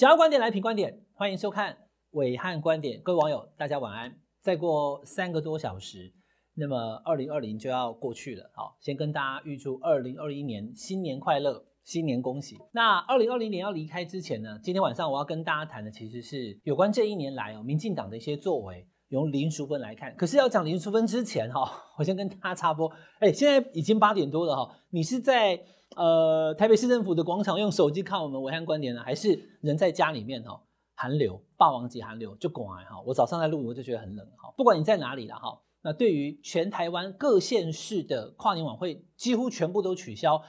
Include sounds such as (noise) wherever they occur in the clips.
讲观点来评观点，欢迎收看伟汉观点。各位网友，大家晚安。再过三个多小时，那么二零二零就要过去了。好，先跟大家预祝二零二一年新年快乐，新年恭喜。那二零二零年要离开之前呢，今天晚上我要跟大家谈的其实是有关这一年来哦，民进党的一些作为。用林淑芬来看，可是要讲林淑芬之前哈，我先跟大家插播。哎，现在已经八点多了哈，你是在呃台北市政府的广场用手机看我们维汉观点呢，还是人在家里面哈？寒流，霸王级寒流就过来哈。我早上在录，我就觉得很冷哈。不管你在哪里了哈，那对于全台湾各县市的跨年晚会，几乎全部都取消。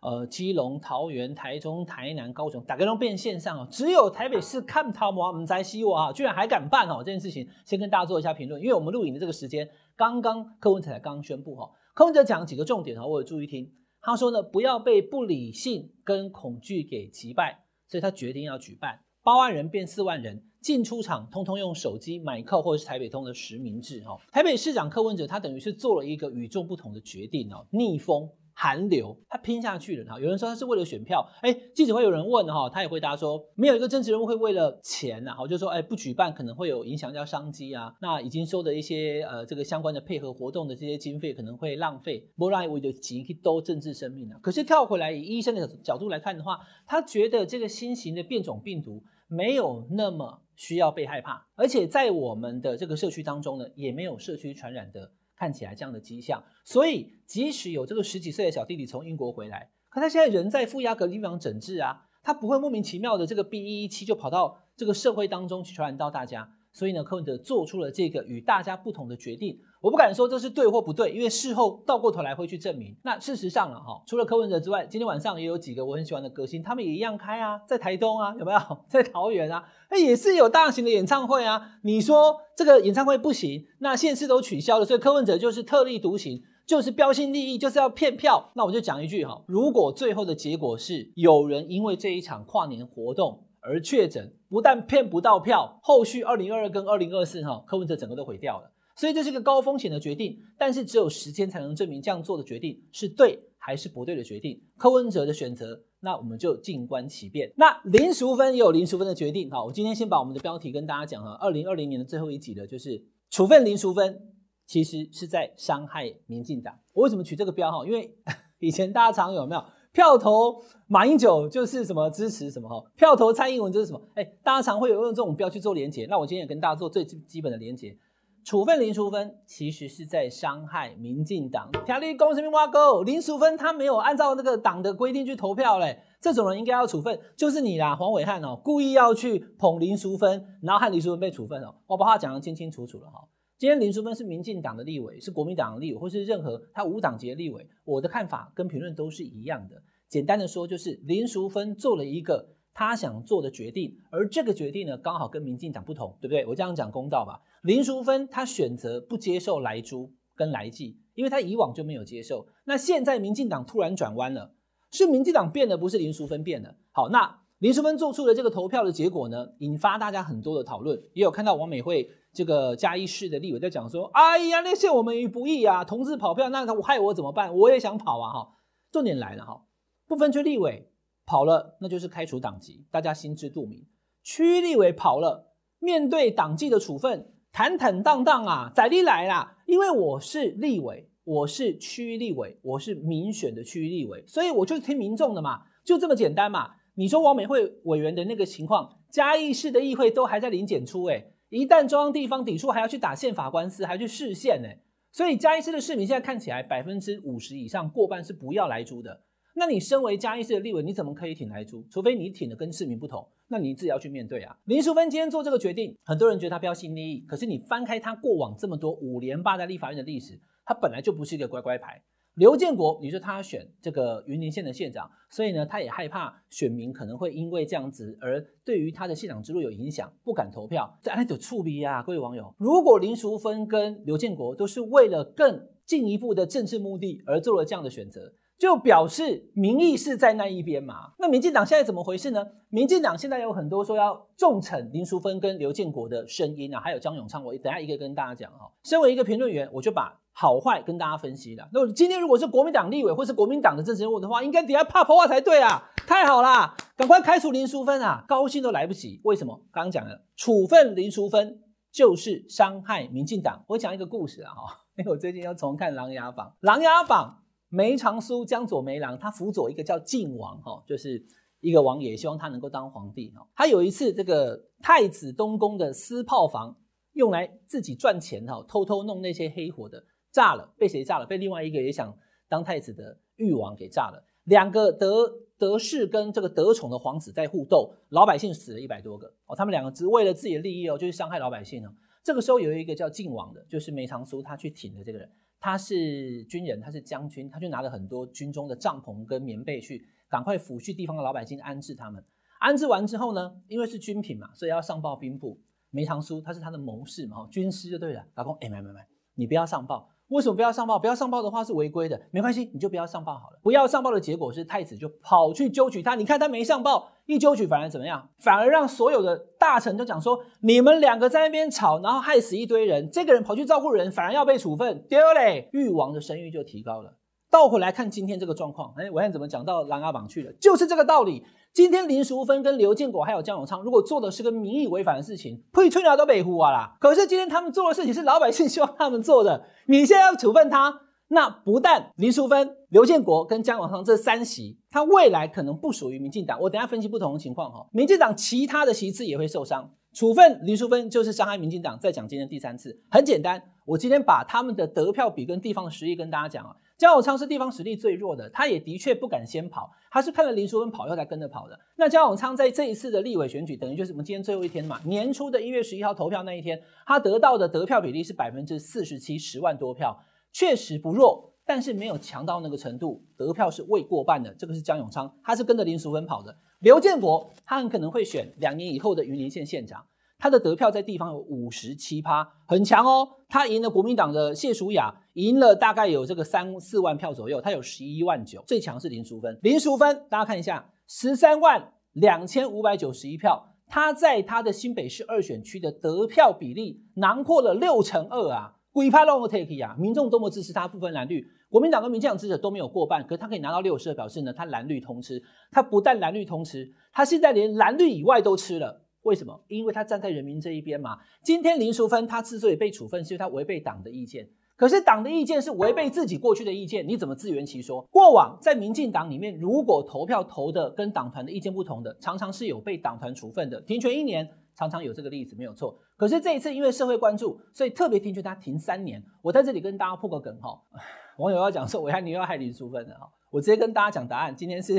呃，基隆、桃园、台中、台南、高雄，大家都变线上哦。只有台北市看桃园，我们在西哇，居然还敢办哦这件事情。先跟大家做一下评论，因为我们录影的这个时间，刚刚柯文哲才刚宣布哈。柯文哲讲几个重点哈，我有注意听。他说呢，不要被不理性跟恐惧给击败，所以他决定要举办八万人变四万人，进出场通通用手机买客或者是台北通的实名制哈。台北市长柯文哲他等于是做了一个与众不同的决定哦，逆风。韩流，他拼下去了哈。有人说他是为了选票，哎，记者会有人问哈，他也回答说，没有一个政治人物会为了钱呐，哈，就说哎不举办可能会有影响到商机啊。那已经收的一些呃这个相关的配合活动的这些经费可能会浪费，不然为的钱去兜政治生命啊。可是跳回来以医生的角度来看的话，他觉得这个新型的变种病毒没有那么需要被害怕，而且在我们的这个社区当中呢，也没有社区传染的。看起来这样的迹象，所以即使有这个十几岁的小弟弟从英国回来，可他现在人在负压隔离地方诊治啊，他不会莫名其妙的这个 B117 就跑到这个社会当中去传染到大家。所以呢，柯文哲做出了这个与大家不同的决定。我不敢说这是对或不对，因为事后倒过头来会去证明。那事实上了哈，除了柯文哲之外，今天晚上也有几个我很喜欢的歌星，他们也一样开啊，在台东啊，有没有？(laughs) 在桃园啊，那也是有大型的演唱会啊。你说这个演唱会不行，那县市都取消了，所以柯文哲就是特立独行，就是标新立异，就是要骗票。那我就讲一句哈，如果最后的结果是有人因为这一场跨年活动，而确诊，不但骗不到票，后续二零二二跟二零二四哈，柯文哲整个都毁掉了。所以这是个高风险的决定，但是只有时间才能证明这样做的决定是对还是不对的决定。柯文哲的选择，那我们就静观其变。那林淑芬也有林淑芬的决定。好，我今天先把我们的标题跟大家讲哈，二零二零年的最后一集的就是处分林淑芬，其实是在伤害民进党。我为什么取这个标哈？因为 (laughs) 以前大家常有没有？票投马英九就是什么支持什么哈，票投蔡英文就是什么，哎，大家常会有用这种标去做连结。那我今天也跟大家做最基本的连结，处分林淑芬其实是在伤害民进党。条例公什么挖沟？林淑芬他没有按照那个党的规定去投票嘞，这种人应该要处分，就是你啦，黄伟汉哦，故意要去捧林淑芬，然后害林淑芬被处分哦，我把话讲得清清楚楚了哈。今天林淑芬是民进党的立委，是国民党的立委，或是任何他无党籍的立委，我的看法跟评论都是一样的。简单的说，就是林淑芬做了一个他想做的决定，而这个决定呢，刚好跟民进党不同，对不对？我这样讲公道吧。林淑芬她选择不接受莱猪跟莱剂，因为她以往就没有接受。那现在民进党突然转弯了，是民进党变了，不是林淑芬变了。好，那林淑芬做出了这个投票的结果呢，引发大家很多的讨论，也有看到王美惠。这个嘉义市的立委在讲说：“哎呀，那陷我们于不义啊！同志跑票，那他害我怎么办？我也想跑啊！哈，重点来了哈，不分区立委跑了，那就是开除党籍，大家心知肚明。区立委跑了，面对党纪的处分，坦坦荡荡啊，在你来啦！因为我是立委，我是区立委，我是民选的区立委，所以我就听民众的嘛，就这么简单嘛。你说王美惠委员的那个情况，嘉义市的议会都还在零检出，诶一旦中央地方抵触，还要去打宪法官司，还要去释宪呢。所以嘉义市的市民现在看起来百分之五十以上过半是不要莱猪的。那你身为嘉义市的立委，你怎么可以挺莱猪？除非你挺的跟市民不同，那你自己要去面对啊。林淑芬今天做这个决定，很多人觉得他标新立异，可是你翻开他过往这么多五连霸在立法院的历史，他本来就不是一个乖乖牌。刘建国，你说他选这个云林县的县长，所以呢，他也害怕选民可能会因为这样子而对于他的县长之路有影响，不敢投票。这还得触鼻啊，各位网友，如果林淑芬跟刘建国都是为了更进一步的政治目的而做了这样的选择，就表示民意是在那一边嘛。那民进党现在怎么回事呢？民进党现在有很多说要重惩林淑芬跟刘建国的声音啊，还有江永昌，我等下一个跟大家讲哈。身为一个评论员，我就把好坏跟大家分析了。那今天如果是国民党立委或是国民党的政治人物的话，应该底下怕破话才对啊！太好啦，赶快开除林淑芬啊！高兴都来不及。为什么？刚刚讲了，处分林淑芬就是伤害民进党。我讲一个故事啊哈，因为我最近要重看《琅琊榜》，《琅琊榜》。梅长苏江左梅郎，他辅佐一个叫晋王，哈，就是一个王爷，希望他能够当皇帝，哈。他有一次，这个太子东宫的私炮房用来自己赚钱，哈，偷偷弄那些黑火的，炸了，被谁炸了？被另外一个也想当太子的裕王给炸了。两个得得势跟这个得宠的皇子在互斗，老百姓死了一百多个，哦，他们两个只为了自己的利益哦，就是伤害老百姓哦。这个时候有一个叫晋王的，就是梅长苏，他去挺的这个人。他是军人，他是将军，他就拿了很多军中的帐篷跟棉被去，赶快抚恤地方的老百姓，安置他们。安置完之后呢，因为是军品嘛，所以要上报兵部。梅长苏他是他的谋士嘛，军师就对了。老公，哎，买买买，你不要上报。为什么不要上报？不要上报的话是违规的，没关系，你就不要上报好了。不要上报的结果是太子就跑去纠举他。你看他没上报，一纠举反而怎么样？反而让所有的大臣都讲说，你们两个在那边吵，然后害死一堆人。这个人跑去照顾人，反而要被处分，丢嘞！裕王的声誉就提高了。倒回来看今天这个状况，哎，我看怎么讲到琅琊榜去了，就是这个道理。今天林淑芬跟刘建国还有江永昌，如果做的是跟民意违反的事情，呸，吹牛都北呼啊啦。可是今天他们做的事情是老百姓希望他们做的，你现在要处分他，那不但林淑芬、刘建国跟江永昌这三席，他未来可能不属于民进党。我等下分析不同的情况哈，民进党其他的席次也会受伤。处分林淑芬就是伤害民进党。再讲今天第三次，很简单，我今天把他们的得票比跟地方的实力跟大家讲啊。江永昌是地方实力最弱的，他也的确不敢先跑，他是看了林淑芬跑以后才跟着跑的。那江永昌在这一次的立委选举，等于就是我们今天最后一天嘛，年初的一月十一号投票那一天，他得到的得票比例是百分之四十七，十万多票，确实不弱，但是没有强到那个程度，得票是未过半的。这个是江永昌，他是跟着林淑芬跑的。刘建国，他很可能会选两年以后的云林县县长。他的得票在地方有五十七趴，很强哦。他赢了国民党的谢淑雅，赢了大概有这个三四万票左右，他有十一万九。最强是林淑芬，林淑芬大家看一下，十三万两千五百九十一票，他在他的新北市二选区的得票比例囊括了六成二啊，鬼怕乱 take 啊，民众多么支持他，不分蓝绿，国民党跟民进党支持都没有过半，可是他可以拿到六十二，表示呢，他蓝绿通吃。他不但蓝绿通吃，他现在连蓝绿以外都吃了。为什么？因为他站在人民这一边嘛。今天林淑芬他之所以被处分，是因为他违背党的意见。可是党的意见是违背自己过去的意见，你怎么自圆其说？过往在民进党里面，如果投票投的跟党团的意见不同的，常常是有被党团处分的，停权一年，常常有这个例子，没有错。可是这一次因为社会关注，所以特别停权他停三年。我在这里跟大家破个梗哈，(laughs) 网友要讲说我害你又要害林淑芬的哈，我直接跟大家讲答案。今天是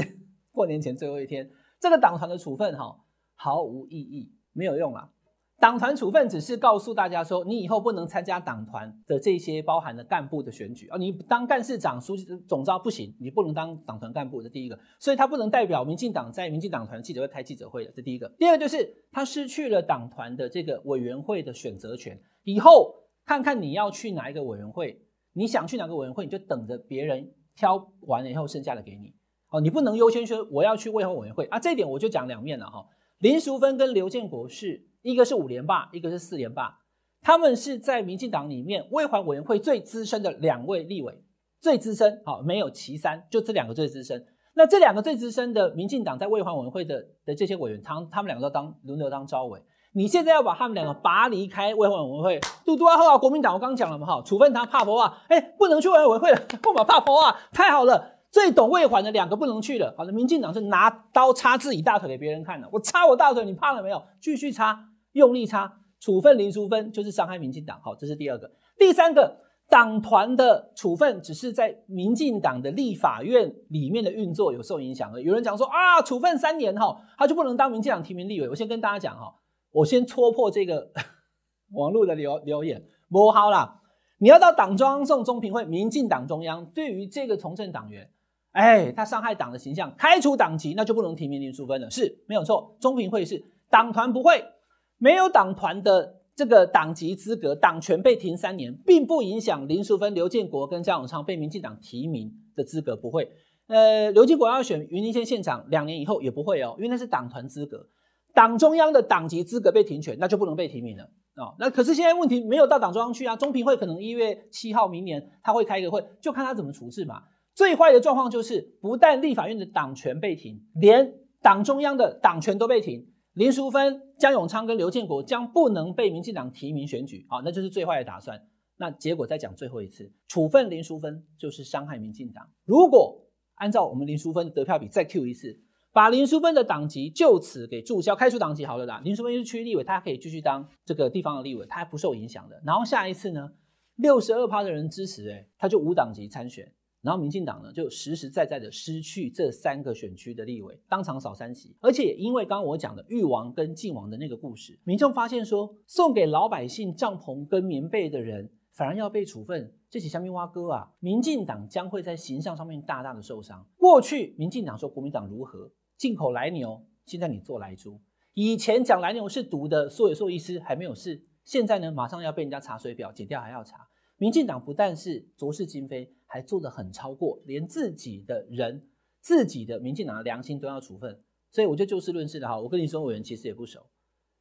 过年前最后一天，这个党团的处分哈。毫无意义，没有用啊！党团处分只是告诉大家说，你以后不能参加党团的这些包含的干部的选举啊，你当干事长、书记、总召不行，你不能当党团干部，这第一个，所以他不能代表民进党在民进党团记者会开记者会的，这第一个。第二个就是他失去了党团的这个委员会的选择权，以后看看你要去哪一个委员会，你想去哪个委员会，你就等着别人挑完了以后剩下的给你哦，你不能优先说我要去卫环委员会啊，这一点我就讲两面了哈。林淑芬跟刘建国是一个是五连霸，一个是四连霸，他们是在民进党里面卫环委员会最资深的两位立委，最资深，好，没有其三，就这两个最资深。那这两个最资深的民进党在卫环委员会的的这些委员，他他们两个都当轮流当招委，你现在要把他们两个拔离开卫环委员会，嘟嘟啊后啊，国民党我刚讲了嘛，哈，处分他怕婆啊，哎，不能去卫环委员会了，不嘛怕婆啊，太好了。最懂卫环的两个不能去了。好的，民进党是拿刀插自己大腿给别人看的。我插我大腿，你怕了没有？继续插，用力插，处分林淑芬就是伤害民进党。好，这是第二个。第三个，党团的处分只是在民进党的立法院里面的运作有受影响的。有人讲说啊，处分三年哈，他就不能当民进党提名立委。我先跟大家讲哈，我先戳破这个 (laughs) 网络的留留言。不好啦，你要到党中央送中评会，民进党中央对于这个从政党员。哎，他伤害党的形象，开除党籍，那就不能提名林淑芬了，是没有错。中评会是党团不会，没有党团的这个党籍资格，党权被停三年，并不影响林淑芬、刘建国跟江永昌被民进党提名的资格，不会。呃，刘建国要选云林县县长，两年以后也不会哦，因为那是党团资格，党中央的党籍资格被停权，那就不能被提名了哦。那可是现在问题没有到党中央去啊，中评会可能一月七号明年他会开一个会，就看他怎么处置嘛。最坏的状况就是，不但立法院的党权被停，连党中央的党权都被停。林淑芬、江永昌跟刘建国将不能被民进党提名选举，好，那就是最坏的打算。那结果再讲最后一次，处分林淑芬就是伤害民进党。如果按照我们林淑芬的得票比再 Q 一次，把林淑芬的党籍就此给注销，开除党籍好了啦。林淑芬是区立委，他可以继续当这个地方的立委，他还不受影响的。然后下一次呢，六十二趴的人支持、欸，诶他就无党籍参选。然后民进党呢，就实实在在的失去这三个选区的立委，当场扫三席。而且因为刚刚我讲的裕王跟靖王的那个故事，民众发现说，送给老百姓帐篷跟棉被的人，反而要被处分，这起虾米碗糕啊！民进党将会在形象上面大大的受伤。过去民进党说国民党如何进口来牛，现在你做莱猪。以前讲来牛是毒的，说有说医师还没有事，现在呢，马上要被人家查水表，检调还要查。民进党不但是浊是今非。还做得很超过，连自己的人、自己的民进党的良心都要处分，所以我就就事论事的哈。我跟林淑芬委员其实也不熟，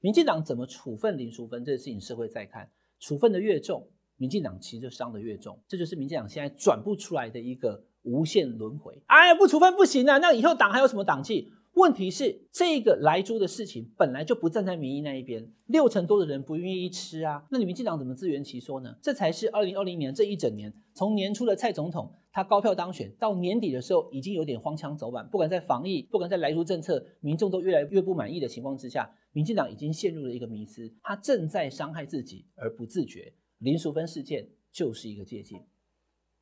民进党怎么处分林淑芬这个事情，社会在看，处分的越重，民进党其实就伤的越重，这就是民进党现在转不出来的一个无限轮回。哎呀，不处分不行啊，那以后党还有什么党纪？问题是这个来猪的事情本来就不站在民意那一边，六成多的人不愿意吃啊，那你民进党怎么自圆其说呢？这才是二零二零年这一整年，从年初的蔡总统他高票当选到年底的时候，已经有点荒腔走板，不管在防疫，不管在来猪政策，民众都越来越不满意的情况之下，民进党已经陷入了一个迷思，他正在伤害自己而不自觉。林淑芬事件就是一个借鉴。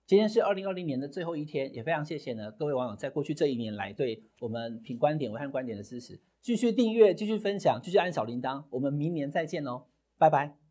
今天是二零二零年的最后一天，也非常谢谢呢各位网友在过去这一年来对我们品观点、暐瀚观点的支持，继续订阅、继续分享、继续按小铃铛，我们明年再见喽，拜拜。